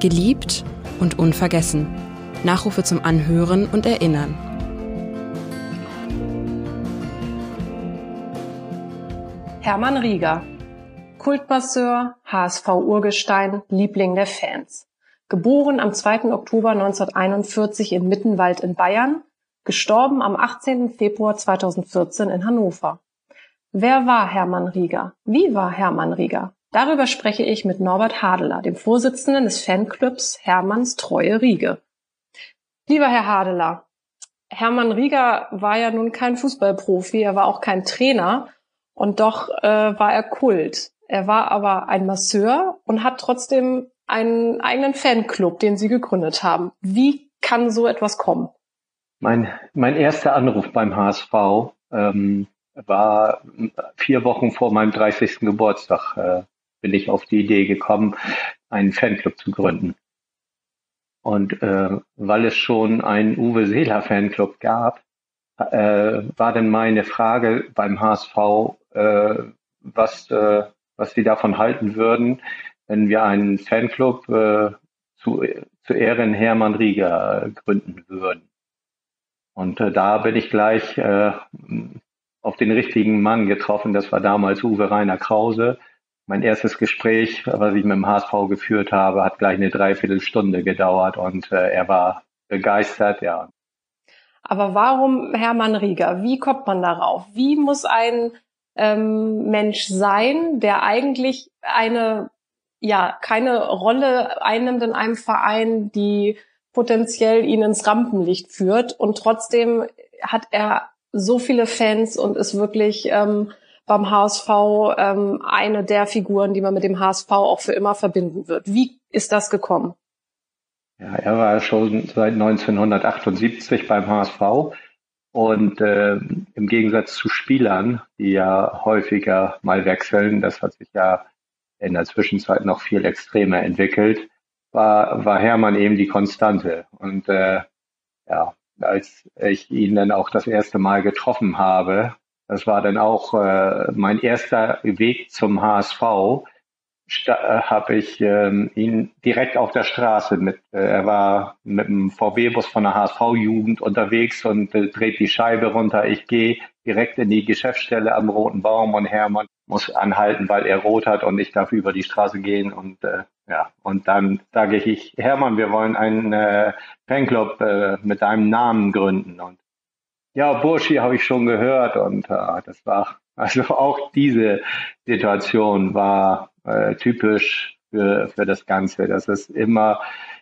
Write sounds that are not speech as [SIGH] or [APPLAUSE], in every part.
Geliebt und unvergessen. Nachrufe zum Anhören und Erinnern. Hermann Rieger. Kultmasseur, HSV-Urgestein, Liebling der Fans. Geboren am 2. Oktober 1941 in Mittenwald in Bayern, gestorben am 18. Februar 2014 in Hannover. Wer war Hermann Rieger? Wie war Hermann Rieger? Darüber spreche ich mit Norbert Hadeler, dem Vorsitzenden des Fanclubs Hermanns Treue Riege. Lieber Herr Hadeler, Hermann Rieger war ja nun kein Fußballprofi, er war auch kein Trainer und doch äh, war er Kult. Er war aber ein Masseur und hat trotzdem einen eigenen Fanclub, den Sie gegründet haben. Wie kann so etwas kommen? Mein, mein erster Anruf beim HSV ähm, war vier Wochen vor meinem 30. Geburtstag, äh, bin ich auf die Idee gekommen, einen Fanclub zu gründen. Und äh, weil es schon einen Uwe Seeler Fanclub gab, äh, war dann meine Frage beim HSV, äh, was, äh, was sie davon halten würden, wenn wir einen Fanclub äh, zu, zu Ehren Hermann Rieger gründen würden. Und äh, da bin ich gleich äh, auf den richtigen Mann getroffen. Das war damals Uwe Rainer Krause. Mein erstes Gespräch, was ich mit dem HSV geführt habe, hat gleich eine Dreiviertelstunde gedauert und äh, er war begeistert, ja. Aber warum Hermann Rieger? Wie kommt man darauf? Wie muss ein ähm, Mensch sein, der eigentlich eine, ja, keine Rolle einnimmt in einem Verein, die potenziell ihn ins Rampenlicht führt und trotzdem hat er so viele Fans und ist wirklich ähm, beim HSV ähm, eine der Figuren, die man mit dem HSV auch für immer verbinden wird. Wie ist das gekommen? Ja, er war schon seit 1978 beim HSV und äh, im Gegensatz zu Spielern, die ja häufiger mal wechseln, das hat sich ja in der Zwischenzeit noch viel extremer entwickelt, war, war Hermann eben die Konstante. Und äh, ja, als ich ihn dann auch das erste Mal getroffen habe. Das war dann auch äh, mein erster Weg zum HSV. Äh, habe ich ähm, ihn direkt auf der Straße mit, äh, er war mit dem VW-Bus von der HSV-Jugend unterwegs und äh, dreht die Scheibe runter. Ich gehe direkt in die Geschäftsstelle am Roten Baum und Hermann muss anhalten, weil er rot hat und ich darf über die Straße gehen und äh, ja, und dann sage ich, Hermann, wir wollen einen äh, Fanclub äh, mit deinem Namen gründen. Und ja, Burschi habe ich schon gehört und äh, das war, also auch diese Situation war äh, typisch für, für das Ganze. Das ist immer,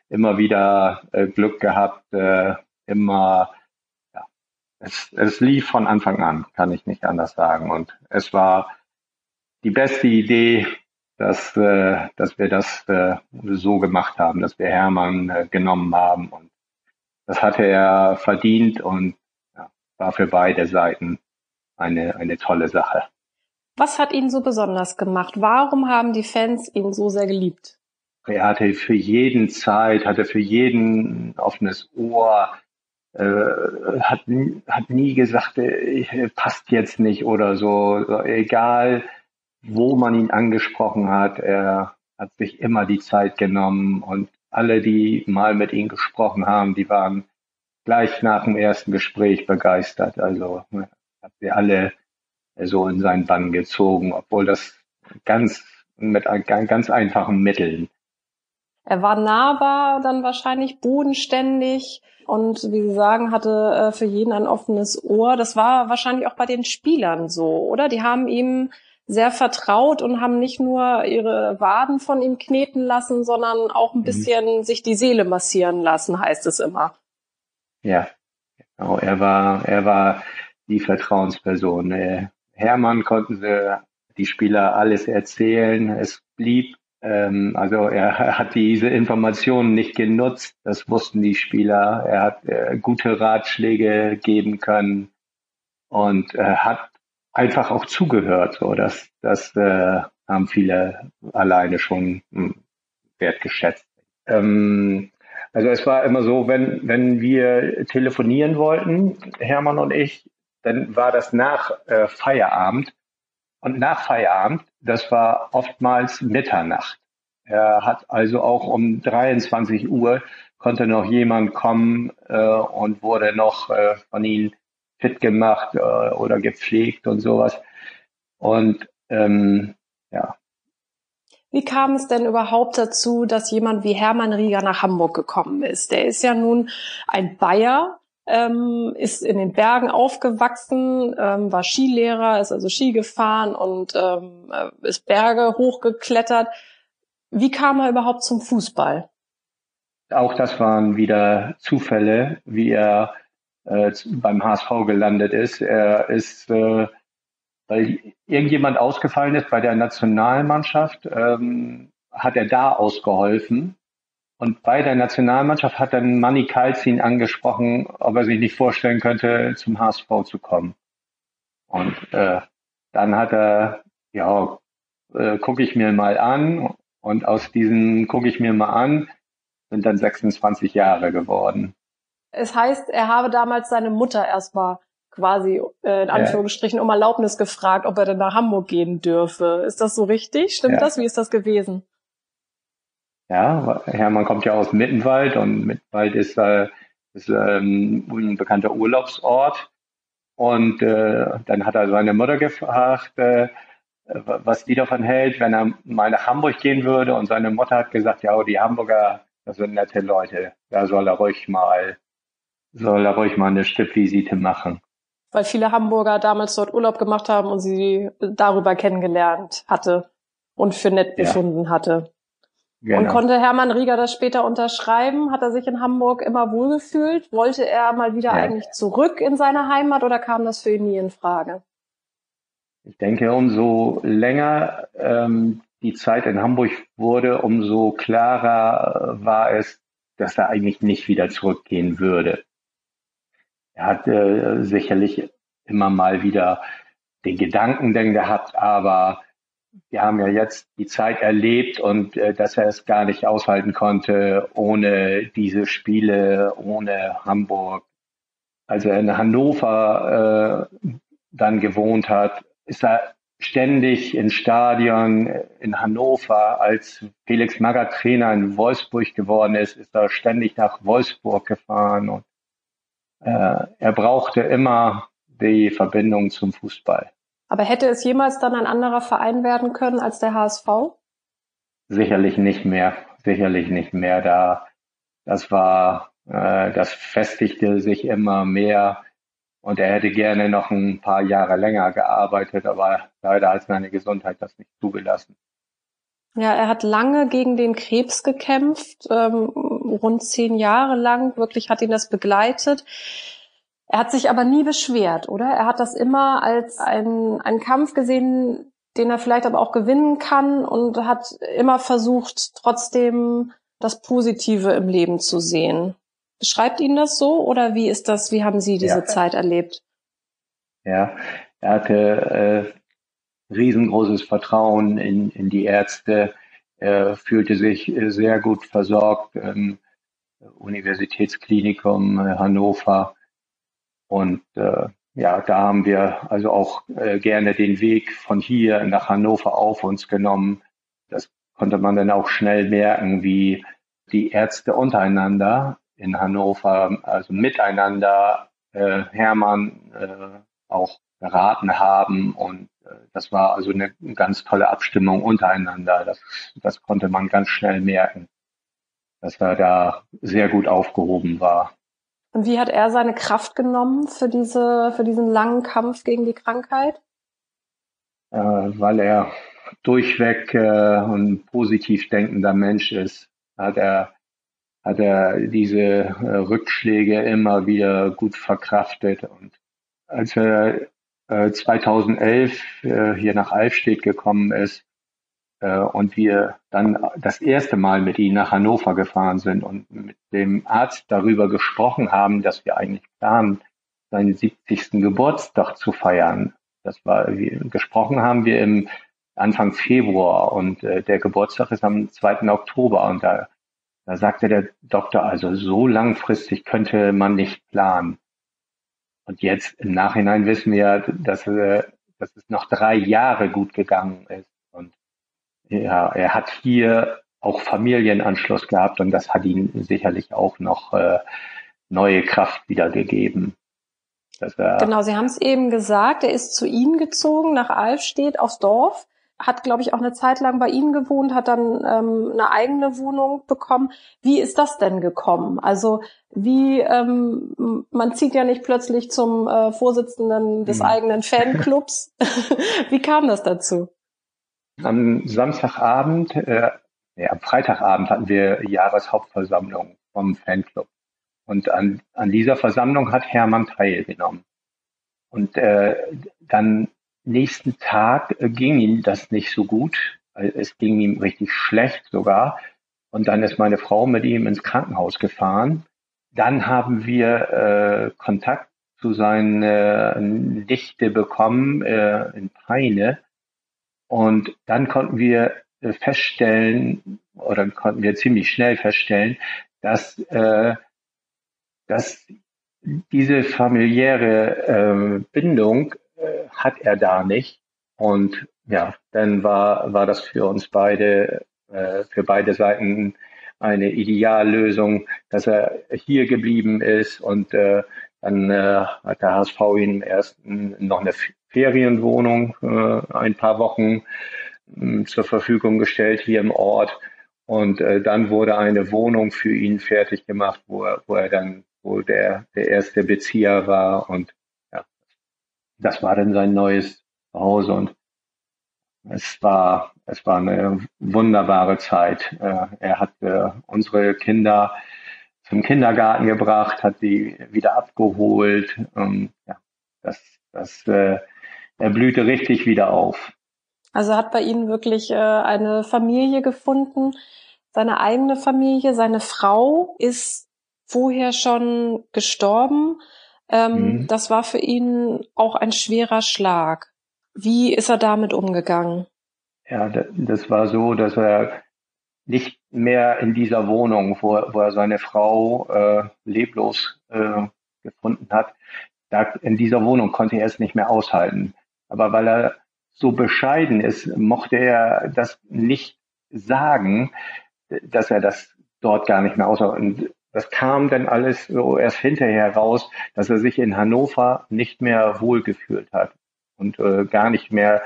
immer wieder äh, Glück gehabt, äh, immer, ja, es, es lief von Anfang an, kann ich nicht anders sagen. Und es war die beste Idee, dass, äh, dass wir das äh, so gemacht haben, dass wir Hermann äh, genommen haben. Und das hatte er verdient und war für beide Seiten eine, eine tolle Sache. Was hat ihn so besonders gemacht? Warum haben die Fans ihn so sehr geliebt? Er hatte für jeden Zeit, hatte für jeden offenes Ohr, äh, hat, hat nie gesagt, äh, passt jetzt nicht oder so. Egal, wo man ihn angesprochen hat. Er hat sich immer die Zeit genommen und alle, die mal mit ihm gesprochen haben, die waren gleich nach dem ersten Gespräch begeistert. Also hat sie alle so in seinen Bann gezogen, obwohl das ganz mit ganz einfachen Mitteln. Er war nahbar, dann wahrscheinlich bodenständig und wie Sie sagen, hatte äh, für jeden ein offenes Ohr. Das war wahrscheinlich auch bei den Spielern so, oder? Die haben ihm sehr vertraut und haben nicht nur ihre Waden von ihm kneten lassen, sondern auch ein mhm. bisschen mhm. sich die Seele massieren lassen, heißt es immer. Ja, genau. Er war, er war die Vertrauensperson. Äh, Hermann konnten sie die Spieler alles erzählen. Es blieb, ähm, also er hat diese Informationen nicht genutzt. Das wussten die Spieler. Er hat äh, gute Ratschläge geben können und äh, hat einfach auch zugehört. So, das, das äh, haben viele alleine schon hm, wertgeschätzt. Ähm, also es war immer so, wenn, wenn wir telefonieren wollten, Hermann und ich, dann war das nach äh, Feierabend. Und nach Feierabend, das war oftmals Mitternacht. Er hat also auch um 23 Uhr konnte noch jemand kommen äh, und wurde noch äh, von ihm fit gemacht äh, oder gepflegt und sowas. Und ähm, ja. Wie kam es denn überhaupt dazu, dass jemand wie Hermann Rieger nach Hamburg gekommen ist? Der ist ja nun ein Bayer, ähm, ist in den Bergen aufgewachsen, ähm, war Skilehrer, ist also Ski gefahren und ähm, äh, ist Berge hochgeklettert. Wie kam er überhaupt zum Fußball? Auch das waren wieder Zufälle, wie er äh, beim HSV gelandet ist. Er ist, äh, weil irgendjemand ausgefallen ist bei der Nationalmannschaft, ähm, hat er da ausgeholfen. Und bei der Nationalmannschaft hat dann Manny Kalzin angesprochen, ob er sich nicht vorstellen könnte, zum HSV zu kommen. Und äh, dann hat er, ja, äh, gucke ich mir mal an. Und aus diesem gucke ich mir mal an, sind dann 26 Jahre geworden. Es heißt, er habe damals seine Mutter erstmal quasi äh, in Anführungsstrichen um Erlaubnis gefragt, ob er denn nach Hamburg gehen dürfe. Ist das so richtig? Stimmt ja. das? Wie ist das gewesen? Ja, Hermann kommt ja aus Mittenwald und Mittenwald ist, äh, ist ähm, ein bekannter Urlaubsort. Und äh, dann hat er seine Mutter gefragt, äh, was die davon hält, wenn er mal nach Hamburg gehen würde. Und seine Mutter hat gesagt, ja, die Hamburger, das sind nette Leute. Da soll er ruhig mal, soll er ruhig mal eine Stippvisite machen. Weil viele Hamburger damals dort Urlaub gemacht haben und sie darüber kennengelernt hatte und für nett befunden ja. hatte. Genau. Und konnte Hermann Rieger das später unterschreiben? Hat er sich in Hamburg immer wohlgefühlt? Wollte er mal wieder ja. eigentlich zurück in seine Heimat oder kam das für ihn nie in Frage? Ich denke, umso länger ähm, die Zeit in Hamburg wurde, umso klarer war es, dass er eigentlich nicht wieder zurückgehen würde. Er hat äh, sicherlich immer mal wieder den Gedanken denn gehabt, aber wir haben ja jetzt die Zeit erlebt und äh, dass er es gar nicht aushalten konnte ohne diese Spiele, ohne Hamburg. Als er in Hannover äh, dann gewohnt hat, ist er ständig in Stadion in Hannover, als Felix Magath Trainer in Wolfsburg geworden ist, ist er ständig nach Wolfsburg gefahren und äh, er brauchte immer die Verbindung zum Fußball. Aber hätte es jemals dann ein anderer Verein werden können als der HSV? Sicherlich nicht mehr. Sicherlich nicht mehr. Da, das war, äh, das festigte sich immer mehr. Und er hätte gerne noch ein paar Jahre länger gearbeitet, aber leider hat seine Gesundheit das nicht zugelassen. Ja, er hat lange gegen den Krebs gekämpft, ähm, rund zehn Jahre lang. Wirklich hat ihn das begleitet. Er hat sich aber nie beschwert, oder? Er hat das immer als ein, einen Kampf gesehen, den er vielleicht aber auch gewinnen kann und hat immer versucht, trotzdem das Positive im Leben zu sehen. Beschreibt Ihnen das so oder wie ist das, wie haben Sie diese ja. Zeit erlebt? Ja, er hatte äh, riesengroßes Vertrauen in, in die Ärzte, er fühlte sich sehr gut versorgt im Universitätsklinikum Hannover und äh, ja, da haben wir also auch äh, gerne den Weg von hier nach Hannover auf uns genommen. Das konnte man dann auch schnell merken, wie die Ärzte untereinander in Hannover, also miteinander äh, Hermann äh, auch beraten haben. Und äh, das war also eine ganz tolle Abstimmung untereinander. Das, das konnte man ganz schnell merken, dass er da sehr gut aufgehoben war. Und wie hat er seine Kraft genommen für diese, für diesen langen Kampf gegen die Krankheit? Äh, weil er durchweg äh, ein positiv denkender Mensch ist, hat er, hat er diese äh, Rückschläge immer wieder gut verkraftet. Und als er 2011 äh, äh, hier nach Alfstedt gekommen ist, und wir dann das erste Mal mit ihm nach Hannover gefahren sind und mit dem Arzt darüber gesprochen haben, dass wir eigentlich planen, seinen 70. Geburtstag zu feiern. Das war, gesprochen haben wir im Anfang Februar und äh, der Geburtstag ist am 2. Oktober und da, da sagte der Doktor, also so langfristig könnte man nicht planen. Und jetzt im Nachhinein wissen wir, dass, äh, dass es noch drei Jahre gut gegangen ist ja, er hat hier auch Familienanschluss gehabt und das hat ihm sicherlich auch noch äh, neue Kraft wiedergegeben. genau, Sie haben es eben gesagt, er ist zu Ihnen gezogen nach Alfstedt aufs Dorf hat, glaube ich, auch eine Zeit lang bei Ihnen gewohnt, hat dann ähm, eine eigene Wohnung bekommen. Wie ist das denn gekommen? Also wie ähm, man zieht ja nicht plötzlich zum äh, Vorsitzenden des mhm. eigenen Fanclubs. [LAUGHS] wie kam das dazu? Am Samstagabend, äh, ja, am Freitagabend hatten wir Jahreshauptversammlung vom Fanclub. Und an, an dieser Versammlung hat Hermann teilgenommen. Und äh, dann nächsten Tag äh, ging ihm das nicht so gut. Es ging ihm richtig schlecht sogar. Und dann ist meine Frau mit ihm ins Krankenhaus gefahren. Dann haben wir äh, Kontakt zu seiner Nichte bekommen äh, in Peine. Und dann konnten wir feststellen, oder konnten wir ziemlich schnell feststellen, dass, äh, dass diese familiäre äh, Bindung äh, hat er da nicht. Und ja, dann war, war das für uns beide, äh, für beide Seiten eine Ideallösung, dass er hier geblieben ist und äh, dann äh, hat der HSV ihm erst noch eine Ferienwohnung äh, ein paar Wochen äh, zur Verfügung gestellt hier im Ort. Und äh, dann wurde eine Wohnung für ihn fertig gemacht, wo er, wo er dann, wo der, der erste Bezieher war. Und das war dann sein neues Zuhause und es war, es war eine wunderbare Zeit. Äh, er hat äh, unsere Kinder zum Kindergarten gebracht, hat sie wieder abgeholt. Ähm, ja, das, das, äh, er blühte richtig wieder auf. Also hat bei Ihnen wirklich eine Familie gefunden, seine eigene Familie. Seine Frau ist vorher schon gestorben. Ähm, mhm. Das war für ihn auch ein schwerer Schlag. Wie ist er damit umgegangen? Ja, das war so, dass er nicht mehr in dieser Wohnung, wo, wo er seine Frau äh, leblos äh, gefunden hat, da in dieser Wohnung konnte er es nicht mehr aushalten. Aber weil er so bescheiden ist, mochte er das nicht sagen, dass er das dort gar nicht mehr aushalten das kam dann alles so erst hinterher raus, dass er sich in Hannover nicht mehr wohlgefühlt hat und äh, gar nicht mehr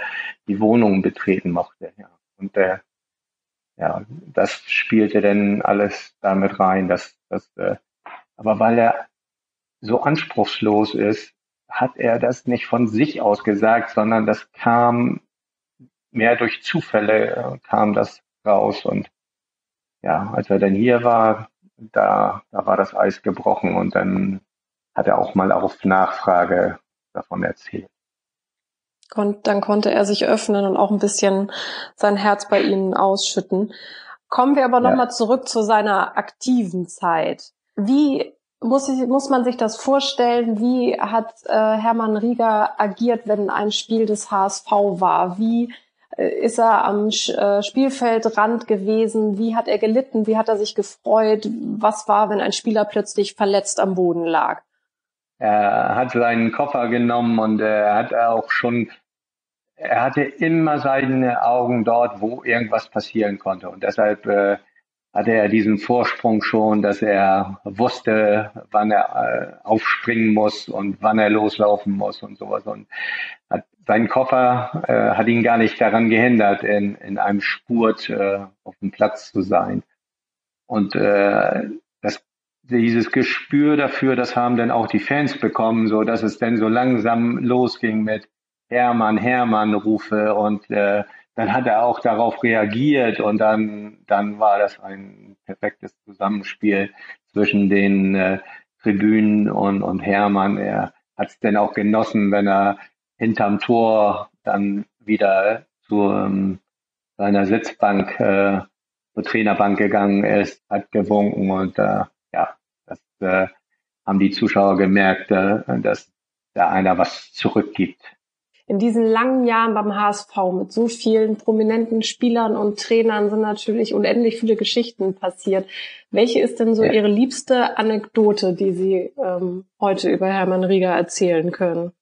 die Wohnung betreten mochte. Ja. Und äh, ja, das spielte dann alles damit rein, dass, dass äh, aber weil er so anspruchslos ist, hat er das nicht von sich aus gesagt, sondern das kam mehr durch Zufälle äh, kam das raus und ja, als er dann hier war, da, da war das Eis gebrochen und dann hat er auch mal auf Nachfrage davon erzählt. Und dann konnte er sich öffnen und auch ein bisschen sein Herz bei Ihnen ausschütten. Kommen wir aber nochmal ja. zurück zu seiner aktiven Zeit. Wie muss, ich, muss man sich das vorstellen? Wie hat äh, Hermann Rieger agiert, wenn ein Spiel des HSV war? Wie äh, ist er am äh, Spielfeldrand gewesen? Wie hat er gelitten? Wie hat er sich gefreut? Was war, wenn ein Spieler plötzlich verletzt am Boden lag? Er hat seinen Koffer genommen und er hat auch schon, er hatte immer seine Augen dort, wo irgendwas passieren konnte. Und deshalb äh, hatte er diesen Vorsprung schon, dass er wusste, wann er äh, aufspringen muss und wann er loslaufen muss und sowas. Und hat, sein Koffer äh, hat ihn gar nicht daran gehindert, in, in einem Spurt äh, auf dem Platz zu sein. Und äh, das, dieses Gespür dafür, das haben dann auch die Fans bekommen, so dass es dann so langsam losging mit Hermann, Hermann Rufe und äh, dann hat er auch darauf reagiert und dann, dann war das ein perfektes Zusammenspiel zwischen den äh, Tribünen und, und Hermann. Er hat es denn auch genossen, wenn er hinterm Tor dann wieder zu ähm, seiner Sitzbank, äh, zur Trainerbank gegangen ist, hat gewunken und äh, ja, das äh, haben die Zuschauer gemerkt, äh, dass da einer was zurückgibt in diesen langen Jahren beim HSV mit so vielen prominenten Spielern und Trainern sind natürlich unendlich viele Geschichten passiert. Welche ist denn so ja. Ihre liebste Anekdote, die Sie ähm, heute über Hermann Rieger erzählen können?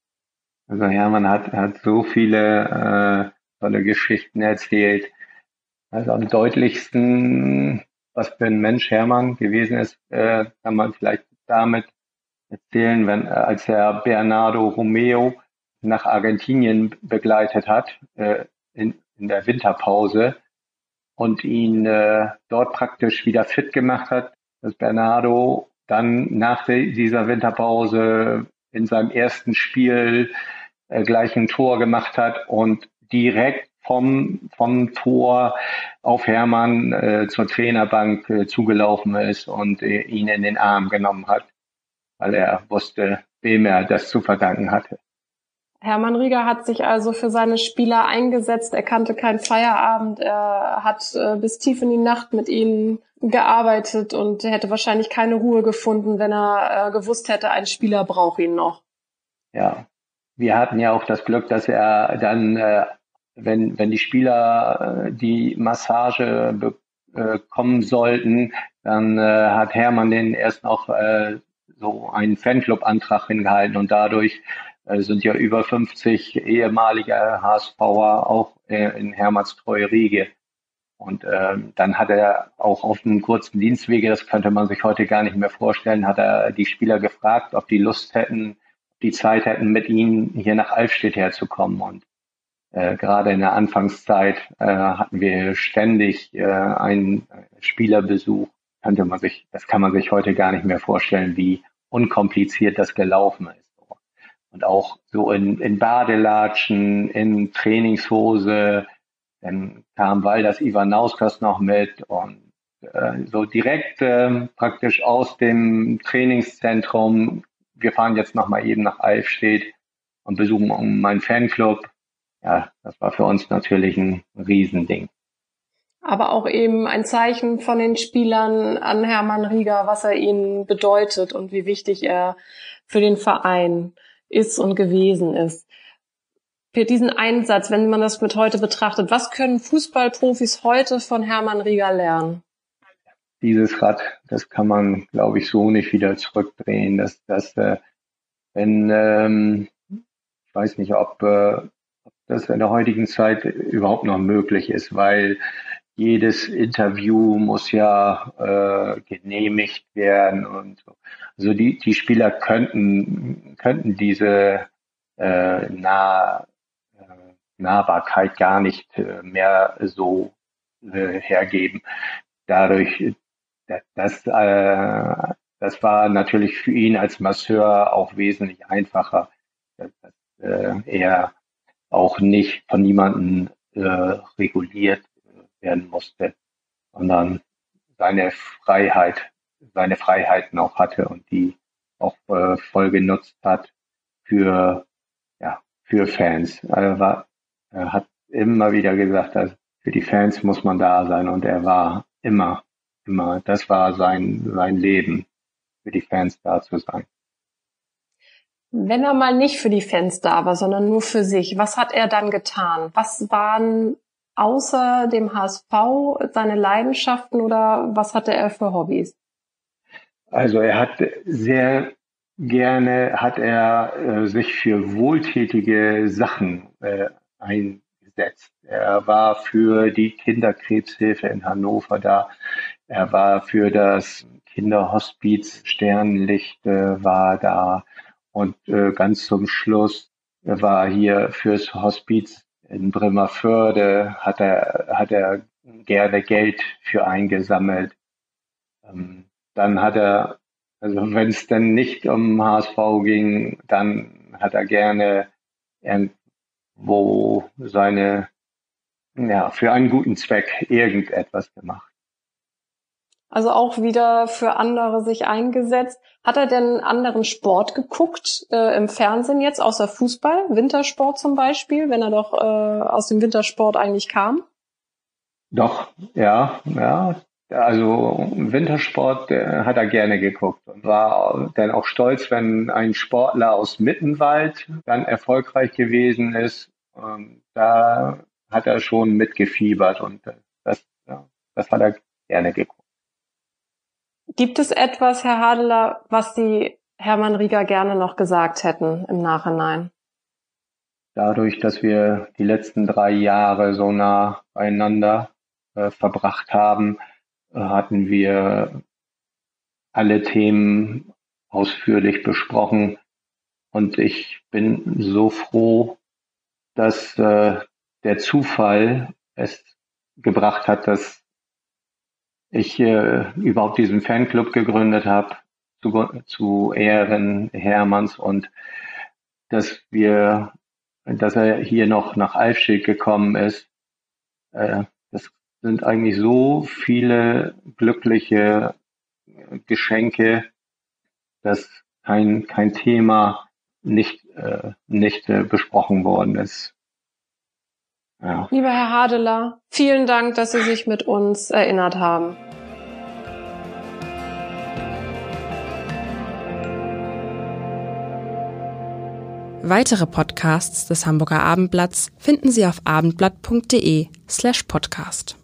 Also Hermann hat, hat so viele äh, tolle Geschichten erzählt. Also am deutlichsten, was für ein Mensch Hermann gewesen ist, äh, kann man vielleicht damit erzählen, wenn äh, als er Bernardo Romeo nach Argentinien begleitet hat äh, in, in der Winterpause und ihn äh, dort praktisch wieder fit gemacht hat, dass Bernardo dann nach dieser Winterpause in seinem ersten Spiel äh, gleich ein Tor gemacht hat und direkt vom, vom Tor auf Hermann äh, zur Trainerbank äh, zugelaufen ist und äh, ihn in den Arm genommen hat, weil er wusste, wem er das zu verdanken hatte. Hermann Rieger hat sich also für seine Spieler eingesetzt. Er kannte keinen Feierabend. Er hat äh, bis tief in die Nacht mit ihnen gearbeitet und hätte wahrscheinlich keine Ruhe gefunden, wenn er äh, gewusst hätte, ein Spieler braucht ihn noch. Ja, wir hatten ja auch das Glück, dass er dann, äh, wenn, wenn die Spieler äh, die Massage bekommen sollten, dann äh, hat Hermann den erst noch äh, so einen Fanclub-Antrag hingehalten und dadurch äh, sind ja über 50 ehemalige HSVer auch äh, in Hermanns treue Riege. Und ähm, dann hat er auch auf einem kurzen Dienstwege, das könnte man sich heute gar nicht mehr vorstellen, hat er die Spieler gefragt, ob die Lust hätten, die Zeit hätten, mit ihnen hier nach Alfstedt herzukommen. Und äh, gerade in der Anfangszeit äh, hatten wir ständig äh, einen Spielerbesuch. Könnte man sich, das kann man sich heute gar nicht mehr vorstellen, wie unkompliziert das gelaufen ist und auch so in, in Badelatschen, in Trainingshose. Dann kam Waldas Ivanauskas noch mit und äh, so direkt äh, praktisch aus dem Trainingszentrum. Wir fahren jetzt noch mal eben nach Alfstedt und besuchen meinen Fanclub. Ja, das war für uns natürlich ein Riesending. Aber auch eben ein Zeichen von den Spielern an Hermann Rieger, was er ihnen bedeutet und wie wichtig er für den Verein ist und gewesen ist. Für diesen Einsatz, wenn man das mit heute betrachtet, was können Fußballprofis heute von Hermann Rieger lernen? Dieses Rad, das kann man, glaube ich, so nicht wieder zurückdrehen. Dass, dass äh, wenn, ähm, ich weiß nicht, ob, äh, ob das in der heutigen Zeit überhaupt noch möglich ist, weil jedes Interview muss ja äh, genehmigt werden und so. Also die, die Spieler könnten, könnten diese äh, nah, äh, Nahbarkeit gar nicht äh, mehr so äh, hergeben. Dadurch, das, äh, das war natürlich für ihn als Masseur auch wesentlich einfacher, dass, äh, er auch nicht von niemandem äh, reguliert werden musste, sondern seine Freiheit, seine Freiheiten auch hatte und die auch äh, voll genutzt hat für, ja, für Fans. Er, war, er hat immer wieder gesagt, dass für die Fans muss man da sein und er war immer, immer, das war sein, sein Leben, für die Fans da zu sein. Wenn er mal nicht für die Fans da war, sondern nur für sich, was hat er dann getan? Was waren außer dem HSV seine Leidenschaften oder was hatte er für Hobbys? Also er hat sehr gerne hat er äh, sich für wohltätige Sachen äh, eingesetzt. Er war für die Kinderkrebshilfe in Hannover da. Er war für das Kinderhospiz Sternlicht äh, war da und äh, ganz zum Schluss war hier fürs Hospiz in Bremerförde hat er, hat er gerne Geld für eingesammelt. Ähm, dann hat er, also wenn es dann nicht um HSV ging, dann hat er gerne irgendwo seine, ja, für einen guten Zweck irgendetwas gemacht. Also auch wieder für andere sich eingesetzt. Hat er denn anderen Sport geguckt äh, im Fernsehen jetzt, außer Fußball, Wintersport zum Beispiel, wenn er doch äh, aus dem Wintersport eigentlich kam? Doch, ja, ja. Also Wintersport äh, hat er gerne geguckt und war dann auch stolz, wenn ein Sportler aus Mittenwald dann erfolgreich gewesen ist. Ähm, da hat er schon mitgefiebert und das, ja, das hat er gerne geguckt. Gibt es etwas, Herr Hadeler, was Sie Hermann Rieger gerne noch gesagt hätten im Nachhinein? Dadurch, dass wir die letzten drei Jahre so nah beieinander äh, verbracht haben, hatten wir alle Themen ausführlich besprochen. Und ich bin so froh, dass äh, der Zufall es gebracht hat, dass ich äh, überhaupt diesen Fanclub gegründet habe zu, zu Ehren Hermanns und dass wir, dass er hier noch nach Alfschild gekommen ist. Äh, das sind eigentlich so viele glückliche Geschenke, dass kein, kein Thema nicht, äh, nicht äh, besprochen worden ist. Ja. Lieber Herr Hadeler, vielen Dank, dass Sie sich mit uns erinnert haben. Weitere Podcasts des Hamburger Abendblatts finden Sie auf abendblatt.de slash podcast.